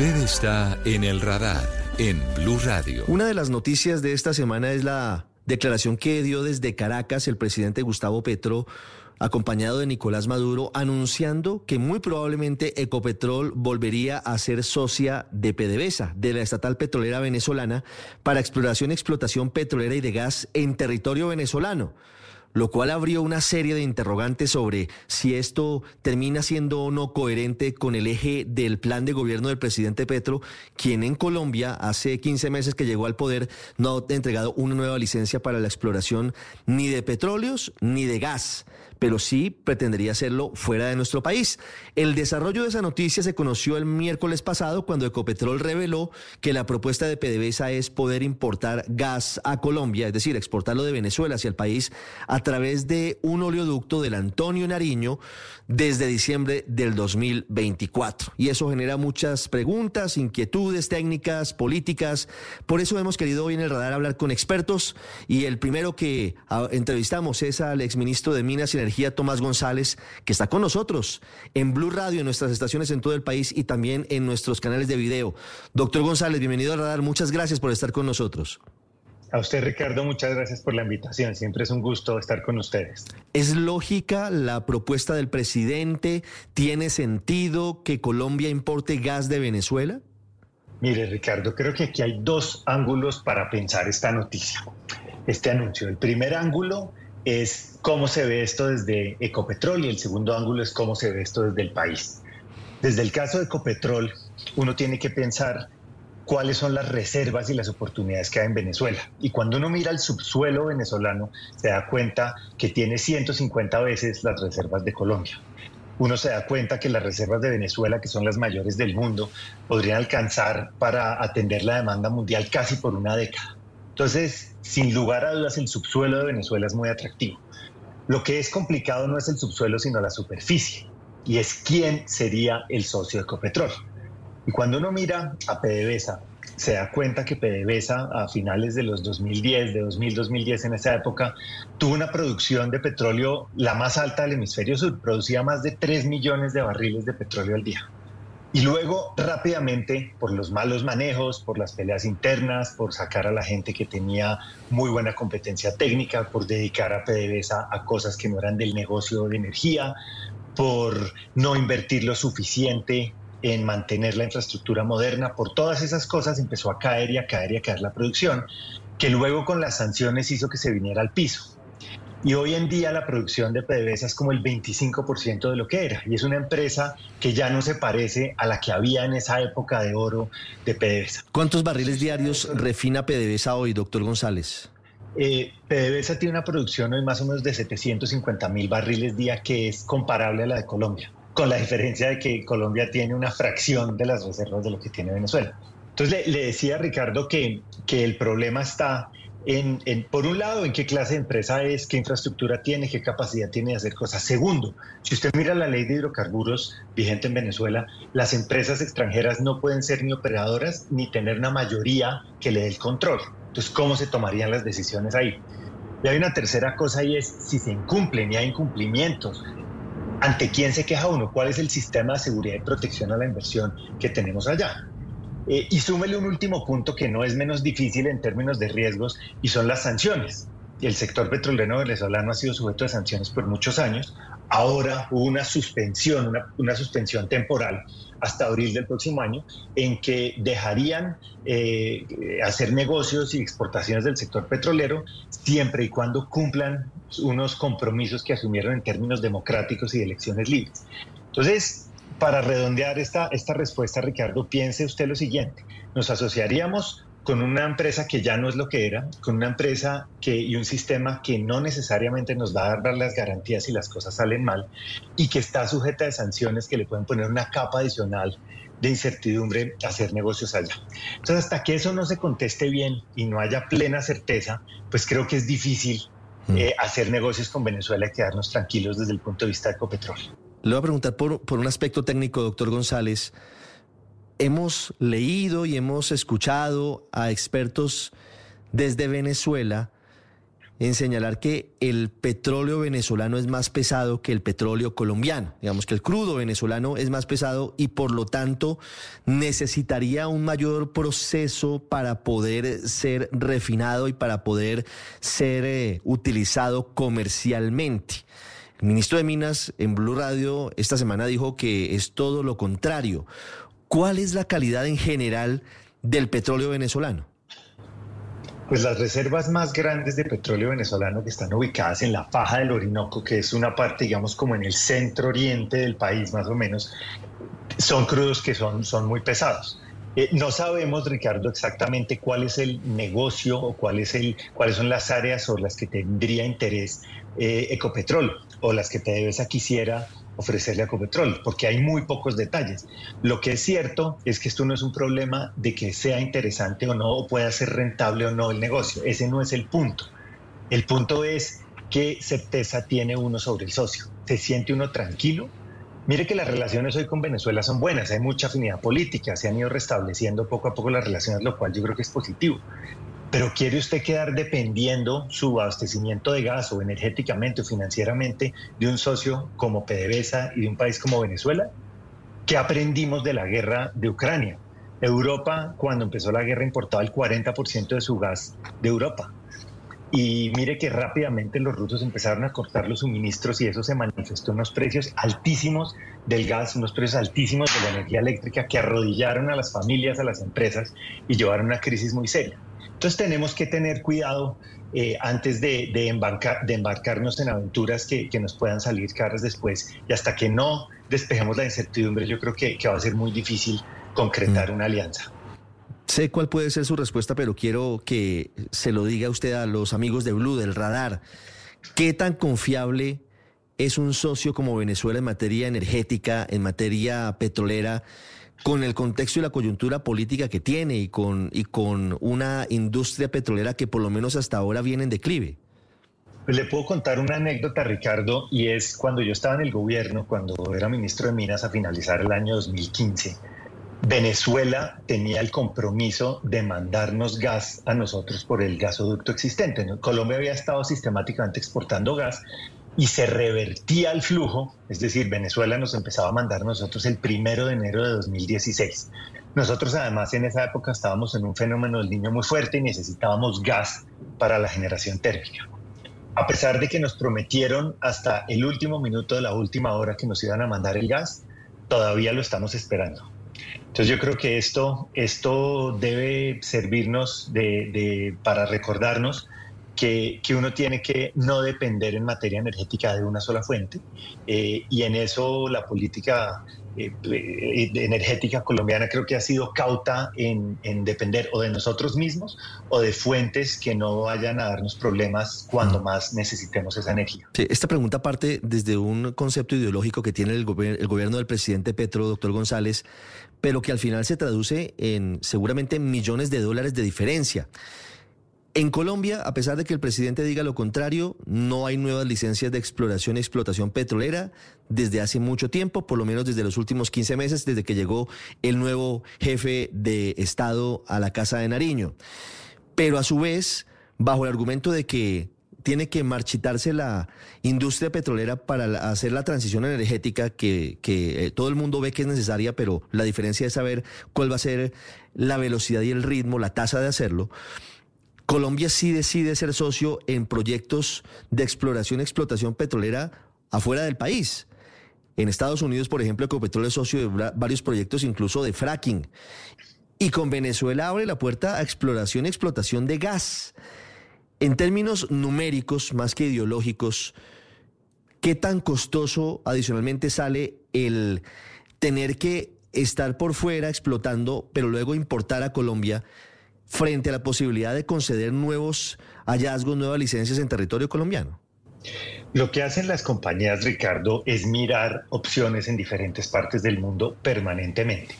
Usted está en el radar en Blue Radio. Una de las noticias de esta semana es la declaración que dio desde Caracas el presidente Gustavo Petro acompañado de Nicolás Maduro, anunciando que muy probablemente Ecopetrol volvería a ser socia de PDVSA, de la estatal petrolera venezolana, para exploración y explotación petrolera y de gas en territorio venezolano lo cual abrió una serie de interrogantes sobre si esto termina siendo o no coherente con el eje del plan de gobierno del presidente Petro, quien en Colombia hace 15 meses que llegó al poder no ha entregado una nueva licencia para la exploración ni de petróleos ni de gas pero sí pretendería hacerlo fuera de nuestro país. El desarrollo de esa noticia se conoció el miércoles pasado cuando Ecopetrol reveló que la propuesta de PDVSA es poder importar gas a Colombia, es decir, exportarlo de Venezuela hacia el país a través de un oleoducto del Antonio Nariño desde diciembre del 2024. Y eso genera muchas preguntas, inquietudes técnicas, políticas. Por eso hemos querido hoy en el radar hablar con expertos y el primero que entrevistamos es al exministro de Minas y Energía Tomás González, que está con nosotros en Blue Radio, en nuestras estaciones en todo el país y también en nuestros canales de video. Doctor González, bienvenido a Radar. Muchas gracias por estar con nosotros. A usted, Ricardo, muchas gracias por la invitación. Siempre es un gusto estar con ustedes. ¿Es lógica la propuesta del presidente? ¿Tiene sentido que Colombia importe gas de Venezuela? Mire, Ricardo, creo que aquí hay dos ángulos para pensar esta noticia, este anuncio. El primer ángulo es cómo se ve esto desde Ecopetrol y el segundo ángulo es cómo se ve esto desde el país. Desde el caso de Ecopetrol, uno tiene que pensar cuáles son las reservas y las oportunidades que hay en Venezuela. Y cuando uno mira el subsuelo venezolano, se da cuenta que tiene 150 veces las reservas de Colombia. Uno se da cuenta que las reservas de Venezuela, que son las mayores del mundo, podrían alcanzar para atender la demanda mundial casi por una década. Entonces, sin lugar a dudas, el subsuelo de Venezuela es muy atractivo. Lo que es complicado no es el subsuelo, sino la superficie, y es quién sería el socio de Ecopetrol. Y cuando uno mira a PDVSA, se da cuenta que PDVSA a finales de los 2010, de 2000-2010 en esa época, tuvo una producción de petróleo la más alta del hemisferio sur, producía más de 3 millones de barriles de petróleo al día. Y luego rápidamente, por los malos manejos, por las peleas internas, por sacar a la gente que tenía muy buena competencia técnica, por dedicar a PDVSA a cosas que no eran del negocio de energía, por no invertir lo suficiente en mantener la infraestructura moderna, por todas esas cosas empezó a caer y a caer y a caer la producción, que luego con las sanciones hizo que se viniera al piso. Y hoy en día la producción de PDVSA es como el 25% de lo que era. Y es una empresa que ya no se parece a la que había en esa época de oro de PDVSA. ¿Cuántos barriles diarios refina PDVSA hoy, doctor González? Eh, PDVSA tiene una producción hoy más o menos de 750 mil barriles día, que es comparable a la de Colombia, con la diferencia de que Colombia tiene una fracción de las reservas de lo que tiene Venezuela. Entonces le, le decía a Ricardo que, que el problema está en, por un lado, en qué clase de empresa es, qué infraestructura tiene, qué capacidad tiene de hacer cosas. Segundo, si usted mira la ley de hidrocarburos vigente en Venezuela, las empresas extranjeras no pueden ser ni operadoras ni tener una mayoría que le dé el control. Entonces, ¿cómo se tomarían las decisiones ahí? Y hay una tercera cosa y es si se incumplen y hay incumplimientos. ¿Ante quién se queja uno? ¿Cuál es el sistema de seguridad y protección a la inversión que tenemos allá? Eh, y súmele un último punto que no es menos difícil en términos de riesgos y son las sanciones. El sector petrolero venezolano ha sido sujeto de sanciones por muchos años. Ahora hubo una suspensión, una, suspensión temporal hasta abril del próximo año, en que dejarían eh, hacer negocios y exportaciones del sector petrolero siempre y cuando cumplan unos compromisos que asumieron en términos democráticos y de elecciones libres. Entonces, para redondear esta, esta respuesta, Ricardo, piense usted lo siguiente. Nos asociaríamos con una empresa que ya no es lo que era, con una empresa que, y un sistema que no necesariamente nos va a dar las garantías si las cosas salen mal y que está sujeta a sanciones que le pueden poner una capa adicional de incertidumbre a hacer negocios allá. Entonces, hasta que eso no se conteste bien y no haya plena certeza, pues creo que es difícil mm. eh, hacer negocios con Venezuela y quedarnos tranquilos desde el punto de vista de Ecopetrol. Le voy a preguntar por, por un aspecto técnico, doctor González. Hemos leído y hemos escuchado a expertos desde Venezuela en señalar que el petróleo venezolano es más pesado que el petróleo colombiano. Digamos que el crudo venezolano es más pesado y por lo tanto necesitaría un mayor proceso para poder ser refinado y para poder ser eh, utilizado comercialmente. Ministro de Minas en Blue Radio esta semana dijo que es todo lo contrario. ¿Cuál es la calidad en general del petróleo venezolano? Pues las reservas más grandes de petróleo venezolano que están ubicadas en la faja del Orinoco, que es una parte, digamos, como en el centro oriente del país, más o menos, son crudos que son, son muy pesados. Eh, no sabemos, Ricardo, exactamente cuál es el negocio o cuáles son las áreas sobre las que tendría interés eh, Ecopetrol o las que PDVSA quisiera ofrecerle a Ecopetrol, porque hay muy pocos detalles. Lo que es cierto es que esto no es un problema de que sea interesante o no, o pueda ser rentable o no el negocio. Ese no es el punto. El punto es qué certeza tiene uno sobre el socio. ¿Se siente uno tranquilo? Mire que las relaciones hoy con Venezuela son buenas, hay mucha afinidad política, se han ido restableciendo poco a poco las relaciones, lo cual yo creo que es positivo. Pero ¿quiere usted quedar dependiendo su abastecimiento de gas o energéticamente o financieramente de un socio como PDVSA y de un país como Venezuela? ¿Qué aprendimos de la guerra de Ucrania? Europa, cuando empezó la guerra, importaba el 40% de su gas de Europa. Y mire que rápidamente los rusos empezaron a cortar los suministros y eso se manifestó en unos precios altísimos del gas, unos precios altísimos de la energía eléctrica que arrodillaron a las familias, a las empresas y llevaron a una crisis muy seria. Entonces tenemos que tener cuidado eh, antes de, de, embarcarnos en aventuras que, nos puedan salir caras después y hasta que no despejemos la incertidumbre, yo creo que, va a ser muy difícil concretar mm. una alianza. Sé cuál puede ser su respuesta, pero quiero que se lo diga usted a los amigos de Blue, del radar. ¿Qué tan confiable es un socio como Venezuela en materia energética, en materia petrolera? con el contexto y la coyuntura política que tiene y con, y con una industria petrolera que por lo menos hasta ahora viene en declive? Pues le puedo contar una anécdota, Ricardo, y es cuando yo estaba en el gobierno, cuando era ministro de Minas a finalizar el año 2015, Venezuela tenía el compromiso de mandarnos gas a nosotros por el gasoducto existente. Colombia había estado sistemáticamente exportando gas y se revertía el flujo, es decir, Venezuela nos empezaba a mandar nosotros el primero de enero de 2016. Nosotros además en esa época estábamos en un fenómeno del niño muy fuerte y necesitábamos gas para la generación térmica. A pesar de que nos prometieron hasta el último minuto de la última hora que nos iban a mandar el gas, todavía lo estamos esperando. Entonces yo creo que esto, esto debe servirnos de, para recordarnos que, uno tiene que no depender en materia energética de una sola fuente eh, y en eso la política energética colombiana creo que ha sido cauta en, depender o de nosotros mismos o de fuentes que no vayan a darnos problemas cuando mm. más necesitemos esa energía. esta pregunta parte desde un concepto ideológico que tiene el, el gobierno del presidente Petro, doctor González, pero que al final se traduce en seguramente millones de dólares de diferencia. En Colombia, a pesar de que el presidente diga lo contrario, no hay nuevas licencias de exploración y explotación petrolera desde hace mucho tiempo, por lo menos desde los últimos 15 meses, desde que llegó el nuevo jefe de Estado a la Casa de Nariño. Pero a su vez, bajo el argumento de que tiene que marchitarse la industria petrolera para hacer la transición energética que, que eh, todo el mundo ve que es necesaria, pero la diferencia es saber cuál va a ser la velocidad y el ritmo, la tasa de hacerlo. Colombia sí decide ser socio en proyectos de exploración y explotación petrolera afuera del país. En Estados Unidos, por ejemplo, Ecopetrol es socio de varios proyectos, incluso de fracking. Y con Venezuela abre la puerta a exploración y explotación de gas. En términos numéricos, más que ideológicos, ¿qué tan costoso adicionalmente sale el tener que estar por fuera explotando, pero luego importar a Colombia? Frente a la posibilidad de conceder nuevos hallazgos, nuevas licencias en territorio colombiano? Lo que hacen las compañías, Ricardo, es mirar opciones en diferentes partes del mundo permanentemente.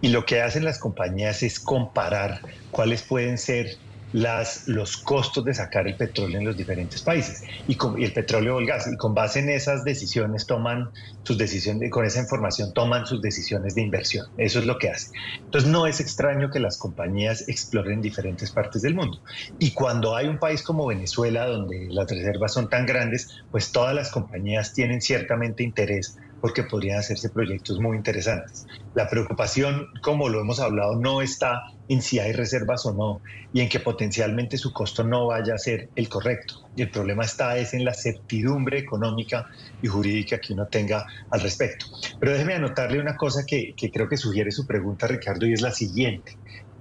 Y lo que hacen las compañías es comparar cuáles pueden ser las, los costos de sacar el petróleo en los diferentes países y, con, el petróleo o el gas. Y con base en esas decisiones toman sus decisiones, con esa información toman sus decisiones de inversión. Eso es lo que hace. Entonces no es extraño que las compañías exploren diferentes partes del mundo. Y cuando hay un país como Venezuela, donde las reservas son tan grandes, pues todas las compañías tienen ciertamente interés porque podrían hacerse proyectos muy interesantes. La preocupación, como lo hemos hablado, no está en si hay reservas o no y en que potencialmente su costo no vaya a ser el correcto. Y el problema está es en la certidumbre económica y jurídica que uno tenga al respecto. Pero déjeme anotarle una cosa que, que creo que sugiere su pregunta, Ricardo, y es la siguiente.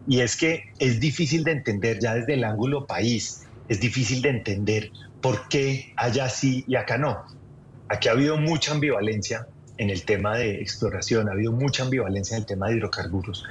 Y es que es difícil de entender ya desde el ángulo país, es difícil de entender por qué allá sí y acá no. Aquí ha habido mucha ambivalencia en el tema de exploración, ha habido mucha ambivalencia en el tema de hidrocarburos.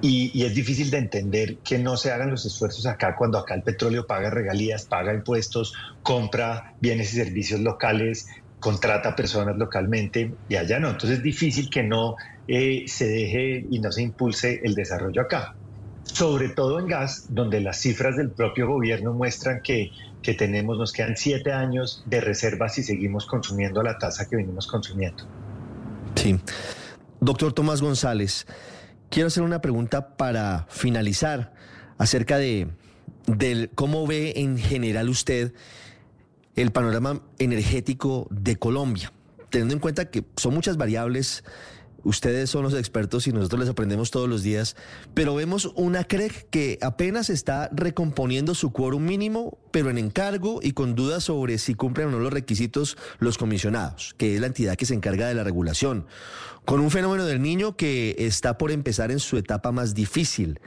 Y, es difícil de entender que no se hagan los esfuerzos acá cuando acá el petróleo paga regalías, paga impuestos, compra bienes y servicios locales, contrata personas localmente y allá no. Entonces es difícil que no eh, se deje y no se impulse el desarrollo acá. Sobre todo en gas, donde las cifras del propio gobierno muestran que que tenemos, nos quedan siete años de reservas y seguimos consumiendo a la tasa que venimos consumiendo. Sí. Doctor Tomás González, quiero hacer una pregunta para finalizar acerca de del cómo ve en general usted el panorama energético de Colombia, teniendo en cuenta que son muchas variables Ustedes son los expertos y nosotros les aprendemos todos los días, pero vemos una CREC que apenas está recomponiendo su quórum mínimo, pero en encargo y con dudas sobre si cumplen o no los requisitos los comisionados, que es la entidad que se encarga de la regulación, con un fenómeno del niño que está por empezar en su etapa más difícil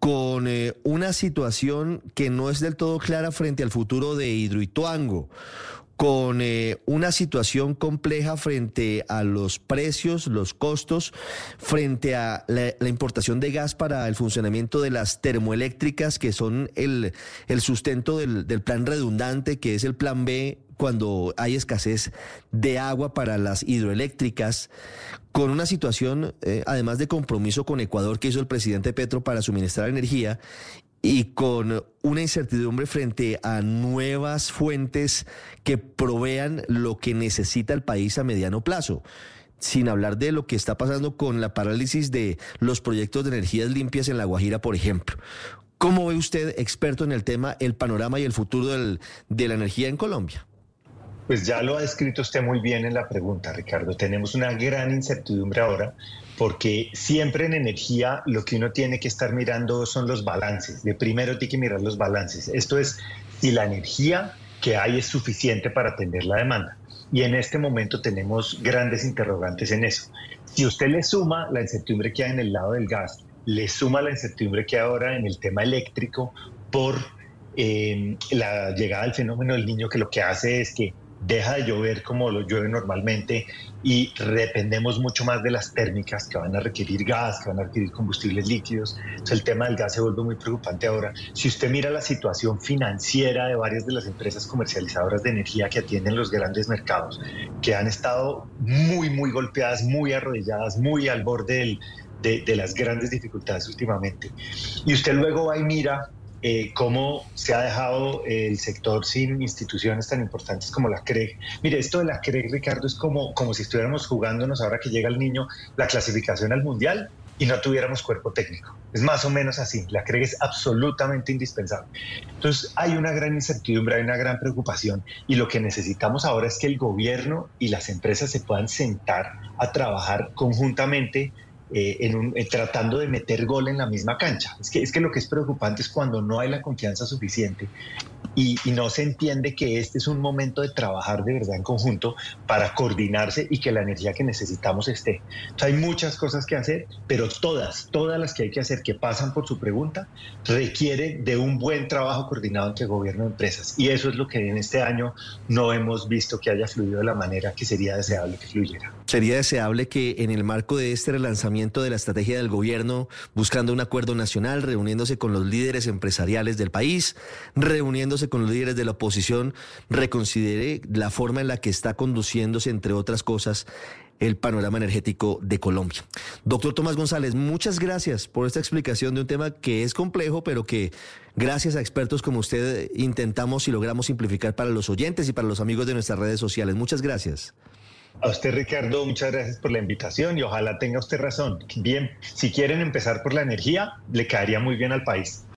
con eh, una situación que no es del todo clara frente al futuro de Hidroituango, con eh, una situación compleja frente a los precios, los costos, frente a la, importación de gas para el funcionamiento de las termoeléctricas, que son el, sustento del, plan redundante, que es el plan B cuando hay escasez de agua para las hidroeléctricas, con una situación, eh, además de compromiso con Ecuador que hizo el presidente Petro para suministrar energía, y con una incertidumbre frente a nuevas fuentes que provean lo que necesita el país a mediano plazo sin hablar de lo que está pasando con la parálisis de los proyectos de energías limpias en La Guajira, por ejemplo. ¿Cómo ve usted, experto en el tema, el panorama y el futuro de la energía en Colombia? Pues ya lo ha descrito usted muy bien en la pregunta, Ricardo. Tenemos una gran incertidumbre ahora porque siempre en energía lo que uno tiene que estar mirando son los balances. De primero tiene que mirar los balances. Esto es si la energía que hay es suficiente para atender la demanda. Y en este momento tenemos grandes interrogantes en eso. Si usted le suma la incertidumbre que hay en el lado del gas, le suma la incertidumbre que hay ahora en el tema eléctrico por eh, la llegada del fenómeno del niño, que lo que hace es que deja de llover como lo llueve normalmente y dependemos mucho más de las térmicas que van a requerir gas, que van a requerir combustibles líquidos. El tema del gas se vuelve muy preocupante ahora. Si usted mira la situación financiera de varias de las empresas comercializadoras de energía que atienden los grandes mercados, que han estado muy, muy golpeadas, muy arrodilladas, muy al borde de, de las grandes dificultades últimamente. Y usted luego va y mira eh, cómo se ha dejado el sector sin instituciones tan importantes como la CREG. Mire, esto de la CREG, Ricardo, es como, como si estuviéramos jugándonos ahora que llega el niño la clasificación al mundial y no tuviéramos cuerpo técnico. Es más o menos así. La CREG es absolutamente indispensable. Entonces, hay una gran incertidumbre, hay una gran preocupación y lo que necesitamos ahora es que el gobierno y las empresas se puedan sentar a trabajar conjuntamente eh, en un, eh, tratando de meter gol en la misma cancha. Es que, es que lo que es preocupante es cuando no hay la confianza suficiente y, no se entiende que este es un momento de trabajar de verdad en conjunto para coordinarse y que la energía que necesitamos esté. hay muchas cosas que hacer, pero todas, todas las que hay que hacer que pasan por su pregunta requieren de un buen trabajo coordinado entre gobierno y empresas. Y eso es lo que en este año no hemos visto que haya fluido de la manera que sería deseable que fluyera. Sería deseable que en el marco de este relanzamiento de la estrategia del gobierno buscando un acuerdo nacional, reuniéndose con los líderes empresariales del país, con los líderes de la oposición, reconsidere la forma en la que está conduciéndose, entre otras cosas, el panorama energético de Colombia. Doctor Tomás González, muchas gracias por esta explicación de un tema que es complejo, pero que gracias a expertos como usted intentamos y logramos simplificar para los oyentes y para los amigos de nuestras redes sociales. Muchas gracias. A usted, Ricardo, muchas gracias por la invitación y ojalá tenga usted razón. Bien, si quieren empezar por la energía, le caería muy bien al país.